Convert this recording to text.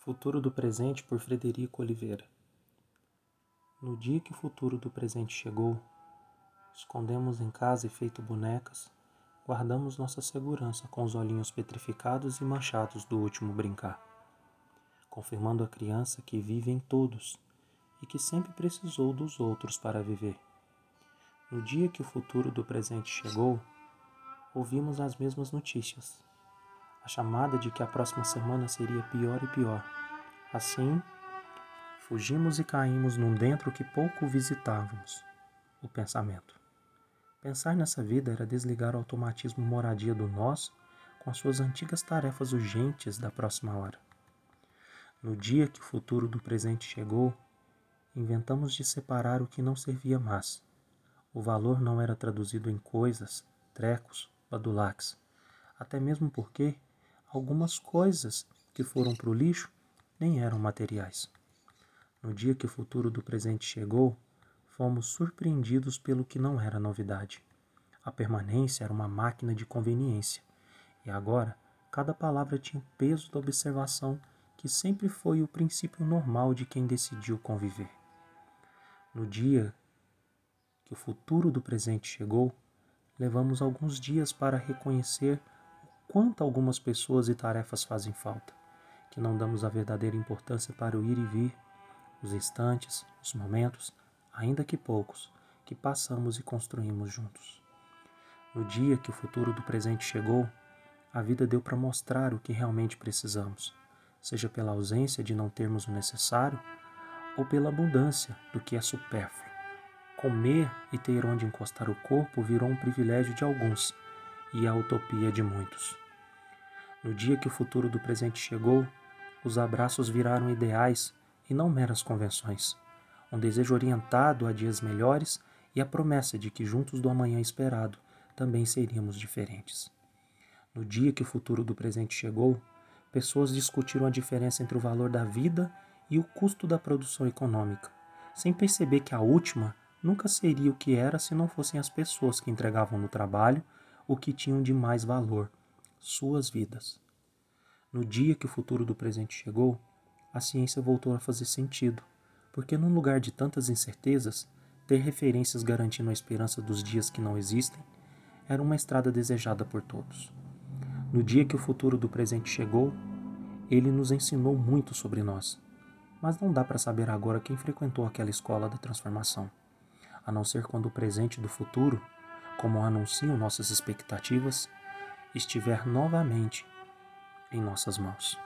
Futuro do Presente por Frederico Oliveira. No dia que o futuro do presente chegou, escondemos em casa e feito bonecas, guardamos nossa segurança com os olhinhos petrificados e manchados do último brincar, confirmando a criança que vive em todos e que sempre precisou dos outros para viver. No dia que o futuro do presente chegou, ouvimos as mesmas notícias. A chamada de que a próxima semana seria pior e pior Assim, fugimos e caímos num dentro que pouco visitávamos, o pensamento. Pensar nessa vida era desligar o automatismo moradia do nós com as suas antigas tarefas urgentes da próxima hora. No dia que o futuro do presente chegou, inventamos de separar o que não servia mais. O valor não era traduzido em coisas, trecos, badulaques, até mesmo porque algumas coisas que foram para o lixo nem eram materiais. No dia que o futuro do presente chegou, fomos surpreendidos pelo que não era novidade. A permanência era uma máquina de conveniência, e agora cada palavra tinha o peso da observação que sempre foi o princípio normal de quem decidiu conviver. No dia que o futuro do presente chegou, levamos alguns dias para reconhecer quanto algumas pessoas e tarefas fazem falta que não damos a verdadeira importância para o ir e vir, os instantes, os momentos, ainda que poucos, que passamos e construímos juntos. No dia que o futuro do presente chegou, a vida deu para mostrar o que realmente precisamos, seja pela ausência de não termos o necessário ou pela abundância do que é supérfluo. Comer e ter onde encostar o corpo virou um privilégio de alguns e a utopia de muitos. No dia que o futuro do presente chegou, os abraços viraram ideais e não meras convenções. Um desejo orientado a dias melhores e a promessa de que juntos do amanhã esperado também seríamos diferentes. No dia que o futuro do presente chegou, pessoas discutiram a diferença entre o valor da vida e o custo da produção econômica, sem perceber que a última nunca seria o que era se não fossem as pessoas que entregavam no trabalho o que tinham de mais valor, suas vidas. No dia que o futuro do presente chegou, a ciência voltou a fazer sentido, porque num lugar de tantas incertezas, ter referências garantindo a esperança dos dias que não existem era uma estrada desejada por todos. No dia que o futuro do presente chegou, ele nos ensinou muito sobre nós, mas não dá para saber agora quem frequentou aquela escola da transformação, a não ser quando o presente do futuro, como anunciam nossas expectativas, estiver novamente em nossas mãos.